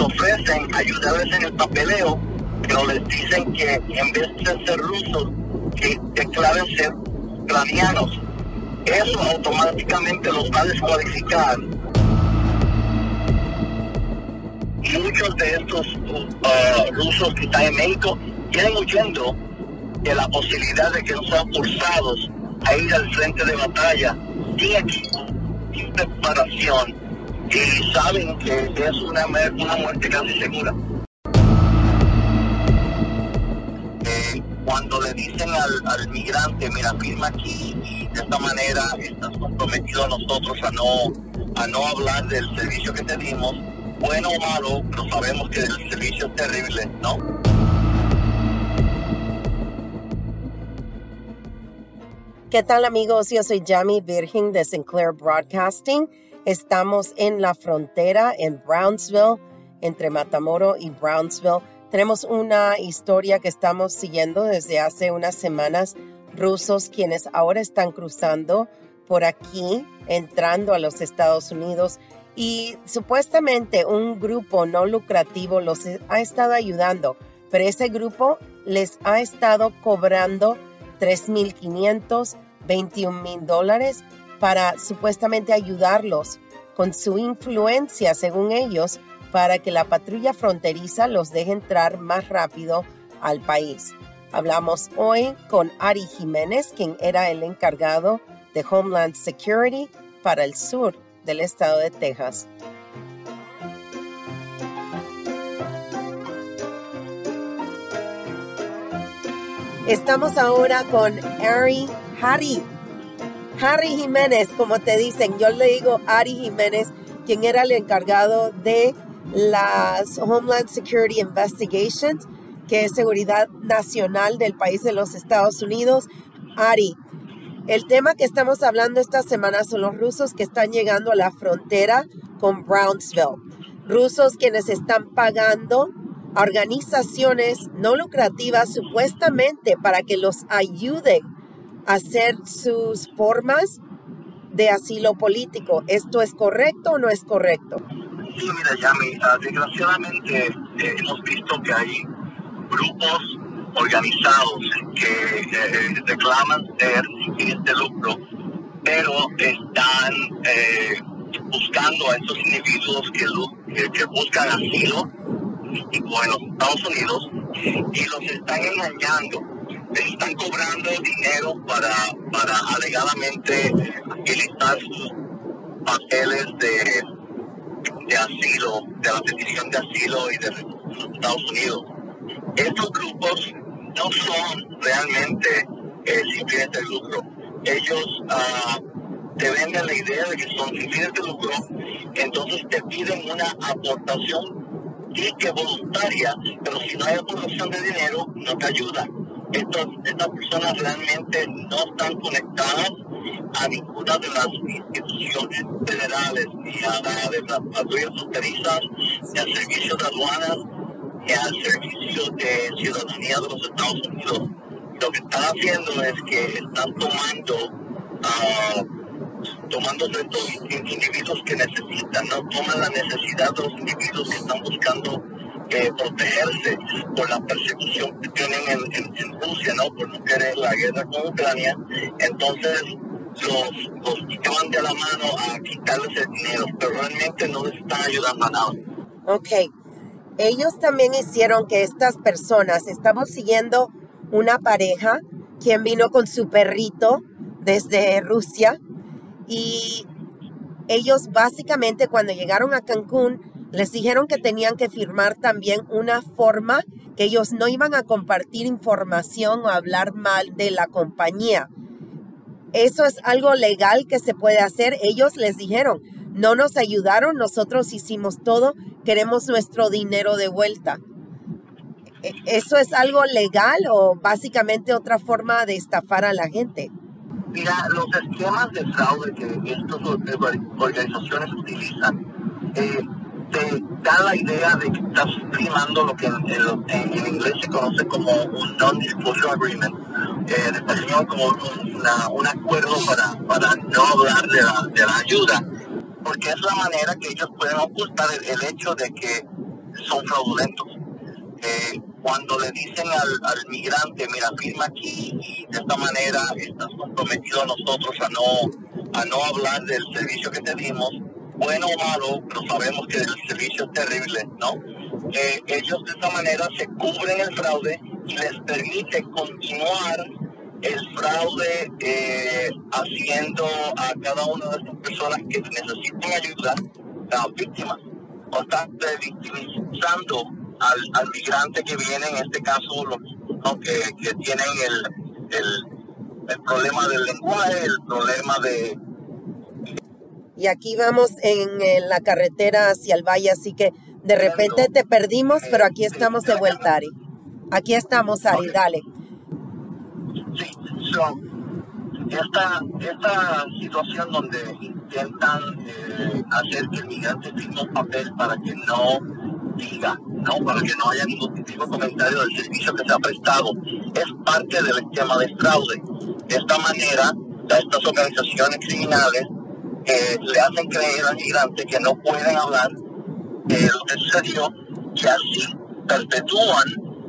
Ofrecen ayudarles en el papeleo, pero les dicen que en vez de ser rusos, que declaren ser ucranianos. Eso automáticamente los va a descualificar. Muchos de estos uh, rusos que están en México vienen huyendo de la posibilidad de que no sean forzados a ir al frente de batalla sin equipo, sin preparación y saben que es una, una muerte casi segura. Eh, cuando le dicen al, al migrante, mira, firma aquí y de esta manera estás comprometido a nosotros a no, a no hablar del servicio que te dimos, bueno o malo, pero sabemos que el servicio es terrible, ¿no? ¿Qué tal amigos? Yo soy Jamie Virgin de Sinclair Broadcasting. Estamos en la frontera en Brownsville, entre Matamoro y Brownsville. Tenemos una historia que estamos siguiendo desde hace unas semanas. Rusos quienes ahora están cruzando por aquí, entrando a los Estados Unidos. Y supuestamente un grupo no lucrativo los ha estado ayudando, pero ese grupo les ha estado cobrando 3.500, 21 mil dólares para supuestamente ayudarlos con su influencia, según ellos, para que la patrulla fronteriza los deje entrar más rápido al país. Hablamos hoy con Ari Jiménez, quien era el encargado de Homeland Security para el sur del estado de Texas. Estamos ahora con Ari Harry. Harry Jiménez, como te dicen, yo le digo Ari Jiménez, quien era el encargado de las Homeland Security Investigations, que es seguridad nacional del país de los Estados Unidos. Ari, el tema que estamos hablando esta semana son los rusos que están llegando a la frontera con Brownsville. Rusos quienes están pagando a organizaciones no lucrativas supuestamente para que los ayuden hacer sus formas de asilo político. ¿Esto es correcto o no es correcto? Sí, mira, Yami, ah, desgraciadamente eh, hemos visto que hay grupos organizados que eh, reclaman ser fines de lucro, pero están eh, buscando a estos individuos que, que, que buscan asilo con los Estados Unidos y los están engañando. Están cobrando dinero para, para alegadamente agilizar sus papeles de, de asilo, de la petición de asilo y de Estados Unidos. Estos grupos no son realmente eh, sin fines de lucro. Ellos ah, te venden la idea de que son sin fines de lucro, entonces te piden una aportación y que voluntaria, pero si no hay aportación de dinero, no te ayuda. Estos, estas personas realmente no están conectadas a ninguna de las instituciones federales, ni a la de las patrullas fronterizas, ni al servicio de aduanas, ni al servicio de ciudadanía de los Estados Unidos. Lo que están haciendo es que están tomando ah, tomando estos individuos que necesitan, no toman la necesidad de los individuos que están buscando eh, protegerse por la persecución que tienen en, en- en Rusia, ¿no? Por no querer la guerra con Ucrania. Entonces los, los llevan de la mano a quitarles el dinero, pero realmente no les están ayudando a nada. Ok. Ellos también hicieron que estas personas, estamos siguiendo una pareja quien vino con su perrito desde Rusia y ellos básicamente cuando llegaron a Cancún les dijeron que tenían que firmar también una forma que ellos no iban a compartir información o hablar mal de la compañía. Eso es algo legal que se puede hacer. Ellos les dijeron, no nos ayudaron, nosotros hicimos todo, queremos nuestro dinero de vuelta. ¿E-, ¿Eso es algo legal o básicamente otra forma de estafar a la gente? Mira, los esquemas de fraude que estas organizaciones utilizan eh, da la idea de que estás firmando lo que en, inglés se conoce como un non-disclosure agreement, eh, en español como un acuerdo para, para no hablar de la, de la ayuda, porque es la manera que ellos pueden ocultar el, hecho de que son fraudulentos. Eh, cuando le dicen al, al, migrante, mira, firma aquí y de esta manera estás comprometido a nosotros a no, a no hablar del servicio que te dimos, bueno o malo, pero sabemos que el servicio es terrible, ¿no? Eh, ellos de esta manera se cubren el fraude y les permite continuar el fraude eh, haciendo a cada una de estas personas que necesitan ayuda, las víctimas, o están victimizando al, al, migrante que viene, en este caso, los que, que, tienen el, el, el problema del lenguaje, el problema de, y aquí vamos en, la carretera hacia el valle, así que de repente te perdimos, pero aquí estamos de vuelta, Ari. Aquí estamos, Ari, dale. Sí, so, esta, esta situación donde intentan eh, hacer que el migrante firme un papel para que no diga, no, para que no haya ningún tipo de comentario del servicio que se ha prestado, es parte del esquema de fraude. De esta manera, estas organizaciones criminales le hacen creer al migrante que no pueden hablar de lo que sucedió y así perpetúan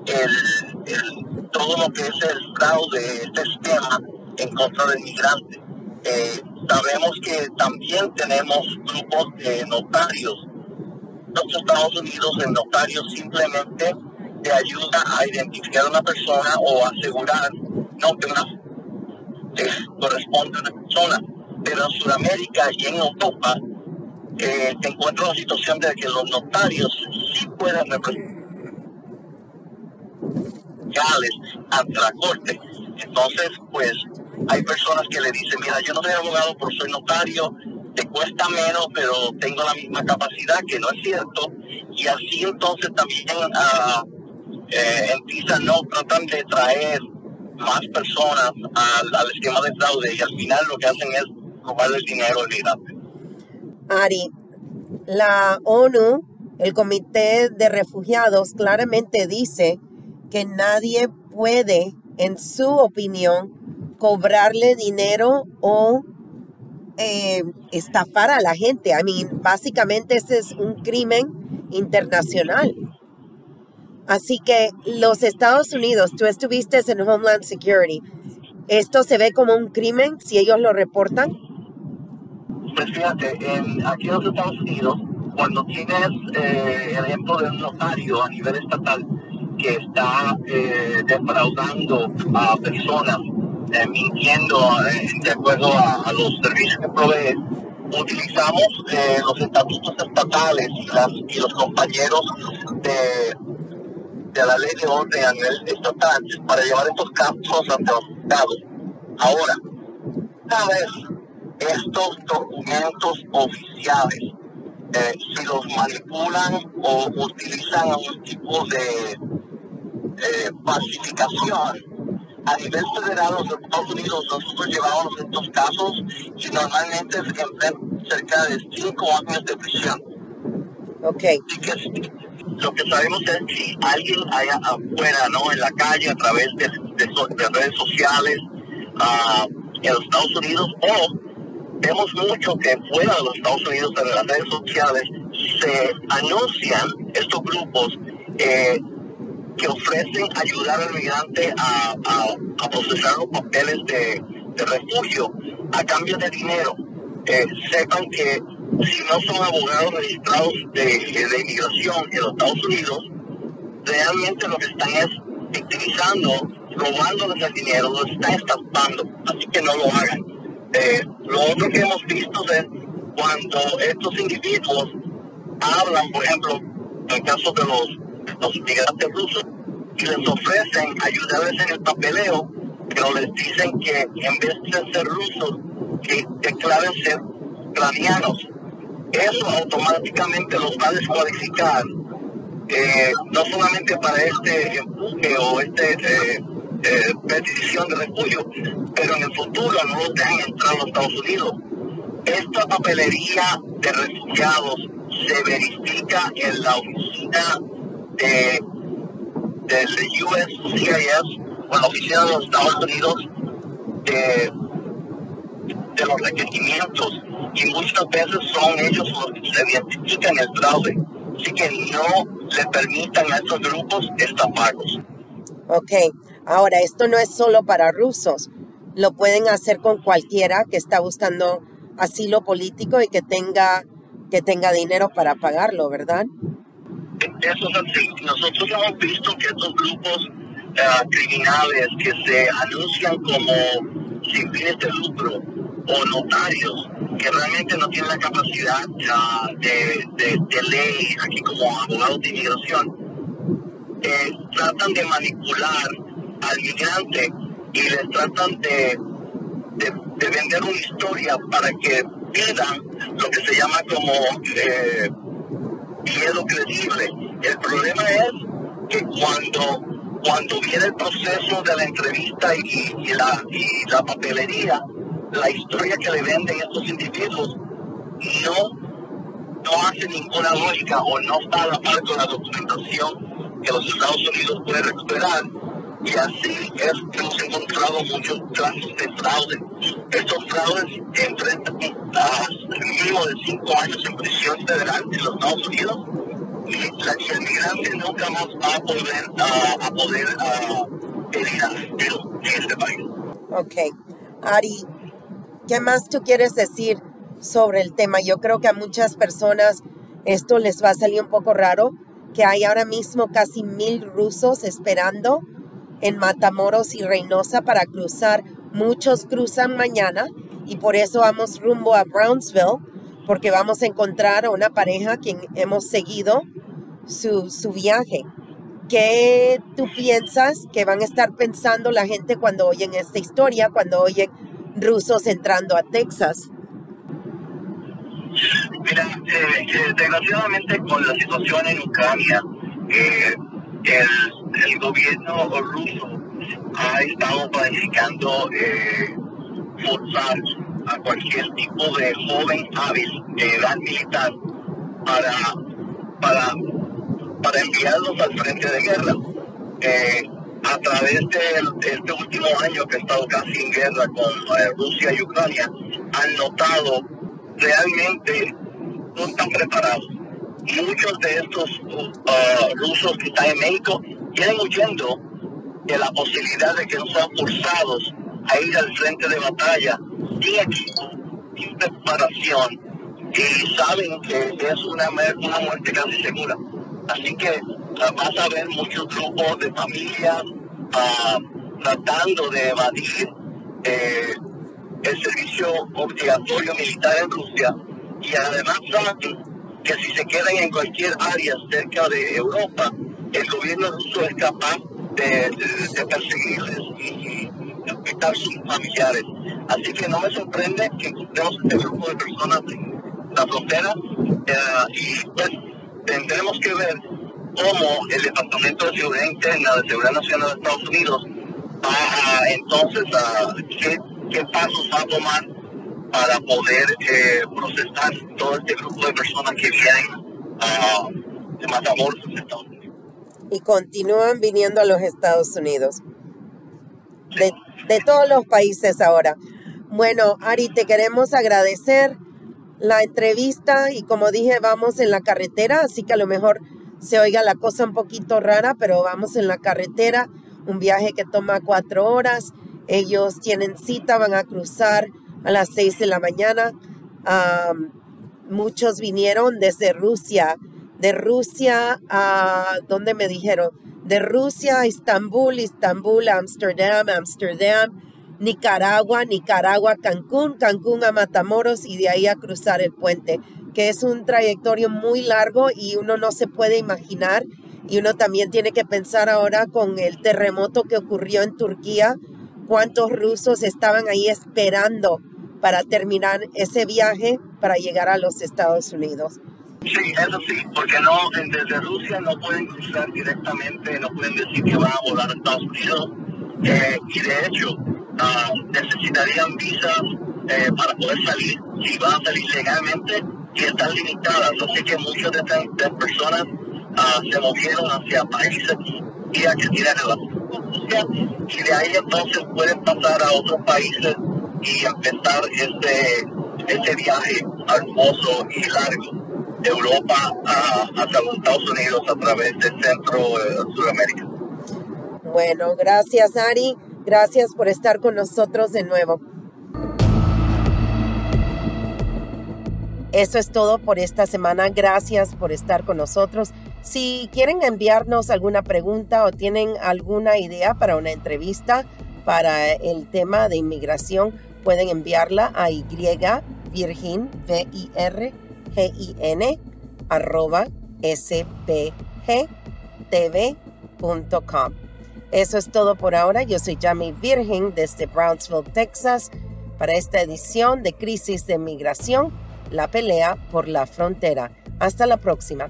el, todo lo que es el fraude, este esquema en contra del migrante. Eh, sabemos que también tenemos grupos de notarios. Los Estados Unidos, el notario simplemente te ayuda a identificar a una persona o asegurar no que una, eh, corresponde a una persona pero en Sudamérica y en Europa eh, te encuentras la situación de que los notarios sí pueden representar ante la corte. Entonces, pues hay personas que le dicen, mira, yo no soy abogado, pero soy notario, te cuesta menos, pero tengo la misma capacidad, que no es cierto. Y así entonces también uh, eh, empiezan, no, tratan de traer más personas al, al esquema de fraude y al final lo que hacen es el dinero Ari, la ONU, el Comité de Refugiados, claramente dice que nadie puede, en su opinión, cobrarle dinero o eh, estafar a la gente. I mean, básicamente ese es un crimen internacional. Así que los Estados Unidos, tú estuviste en Homeland Security, ¿esto se ve como un crimen si ellos lo reportan? Pues fíjate, en, aquí en los Estados Unidos, cuando tienes eh, el ejemplo de un notario a nivel estatal que está eh, defraudando a personas, eh, mintiendo de acuerdo a, los servicios que provee, utilizamos los estatutos estatales y, los compañeros de, de la ley de orden a nivel estatal para llevar estos casos ante los estados. Ahora, una vez estos documentos oficiales, eh, si los manipulan o utilizan algún tipo de eh, falsificación, a nivel federal los Estados Unidos nosotros llevamos estos casos y normalmente se cerca de cinco años de prisión. Ok. que lo que sabemos es si alguien allá afuera, ¿no? En la calle, a través de, redes sociales, uh, en los Estados Unidos, o vemos mucho que fuera de los Estados Unidos, en las redes sociales, se anuncian estos grupos eh, que ofrecen ayudar al migrante a, procesar los papeles de, refugio a cambio de dinero. Eh, sepan que si no son abogados registrados de, de inmigración en los Estados Unidos, realmente lo que están es victimizando, robándoles el dinero, lo están estampando. Así que no lo hagan. Eh, lo otro que hemos visto es cuando estos individuos hablan, por ejemplo, en el caso de los, los migrantes rusos, y les ofrecen ayudarles en el papeleo, pero les dicen que en vez de ser rusos, que declaren ser ucranianos. Eso automáticamente los va a descualificar, eh, no solamente para este empuje o este eh, eh, petición de refugio, pero en el futuro no los dejan entrar a los Estados Unidos. Esta papelería de refugiados se verifica en la oficina de, del USCIS o la oficina de los Estados Unidos de, de los requerimientos y muchas veces son ellos los que se identifican el fraude. Así que no le permitan a estos grupos estafarlos. Ok, ahora esto no es solo para rusos, lo pueden hacer con cualquiera que está buscando asilo político y que tenga, que tenga dinero para pagarlo, ¿verdad? Eso es así. Nosotros hemos visto que estos grupos eh, criminales que se anuncian como sin fines de lucro o notarios que realmente no tienen la capacidad uh, de, de, de, ley, aquí como abogados de inmigración, eh, tratan de manipular al migrante y les tratan de, de, vender una historia para que pidan lo que se llama como eh, miedo credible. El problema es que cuando, cuando viene el proceso de la entrevista y, y la, y la papelería, la historia que le venden estos individuos no, no hace ninguna lógica o no está a la par con la documentación que los Estados Unidos pueden recuperar. Y así hemos encontrado muchos casos de fraude. Estos fraudes enfrentan a mínimo de cinco años en prisión federal en los Estados Unidos y, el migrante nunca más va a poder, a poder pedir asilo en este país. Ok. Ari, ¿Qué más tú quieres decir sobre el tema? Yo creo que a muchas personas esto les va a salir un poco raro, que hay ahora mismo casi mil rusos esperando en Matamoros y Reynosa para cruzar. Muchos cruzan mañana y por eso vamos rumbo a Brownsville, porque vamos a encontrar a una pareja quien hemos seguido su, su viaje. ¿Qué tú piensas que van a estar pensando la gente cuando oyen esta historia, cuando oyen rusos entrando a Texas? Mira, eh, eh, desgraciadamente con la situación en Ucrania, eh, el, el, gobierno ruso ha estado planificando forzar a cualquier tipo de joven hábil de edad militar para, para, para enviarlos al frente de guerra a través de, este último año que ha estado casi en guerra con eh, Rusia y Ucrania, han notado realmente no están preparados. Muchos de estos uh, rusos que están en México vienen huyendo de la posibilidad de que no sean forzados a ir al frente de batalla sin equipo, sin preparación y saben que es una, una muerte casi segura. Así que vas a ver muchos grupos de familias uh, tratando de evadir eh, el servicio obligatorio militar en Rusia y además saben que si se quedan en cualquier área cerca de Europa, el gobierno ruso es capaz de, de, perseguirles y, afectar sus familiares. Así que no me sorprende que encontremos este grupo de personas en la frontera eh, y pues tendremos que ver cómo el Departamento de Seguridad Interna de Seguridad Nacional de Estados Unidos va entonces a qué, pasos va a tomar para poder eh, procesar todo este grupo de personas que vienen a de Matamoros Estados Unidos. Y continúan viniendo a los Estados Unidos. De, de todos los países ahora. Bueno, Ari, te queremos agradecer la entrevista y como dije, vamos en la carretera, así que a lo mejor se oiga la cosa un poquito rara, pero vamos en la carretera, un viaje que toma cuatro horas. Ellos tienen cita, van a cruzar a las seis de la mañana. muchos vinieron desde Rusia, de Rusia a, ¿dónde me dijeron? De Rusia a Estambul, Estambul a Amsterdam, Amsterdam, Nicaragua, Nicaragua, Cancún, Cancún a Matamoros y de ahí a cruzar el puente que es un trayectorio muy largo y uno no se puede imaginar Y uno también tiene que pensar ahora con el terremoto que ocurrió en Turquía, cuántos rusos estaban ahí esperando para terminar ese viaje para llegar a los Estados Unidos. Sí, eso sí, porque no desde Rusia no pueden cruzar directamente, no pueden decir que van a volar a Estados Unidos. Eh, y de hecho, ah, necesitarían visas eh, para poder salir, si van a salir legalmente, y están limitadas. Así que muchas de estas personas uh, se movieron hacia países y que tienen relación con Rusia, y de ahí entonces pueden pasar a otros países y empezar este, este viaje hermoso y largo Europa a, hacia los Estados Unidos a través del centro de eh, Sudamérica. Bueno, gracias Ari, gracias por estar con nosotros de nuevo. Eso es todo por esta semana. Gracias por estar con nosotros. Si quieren enviarnos alguna pregunta o tienen alguna idea para una entrevista para el tema de inmigración, pueden enviarla a y virgin, v i r g i n arroba. Eso es todo por ahora. Yo soy Jamie Virgin desde Brownsville, Texas, para esta edición de Crisis de Migración la pelea por la frontera. Hasta la próxima.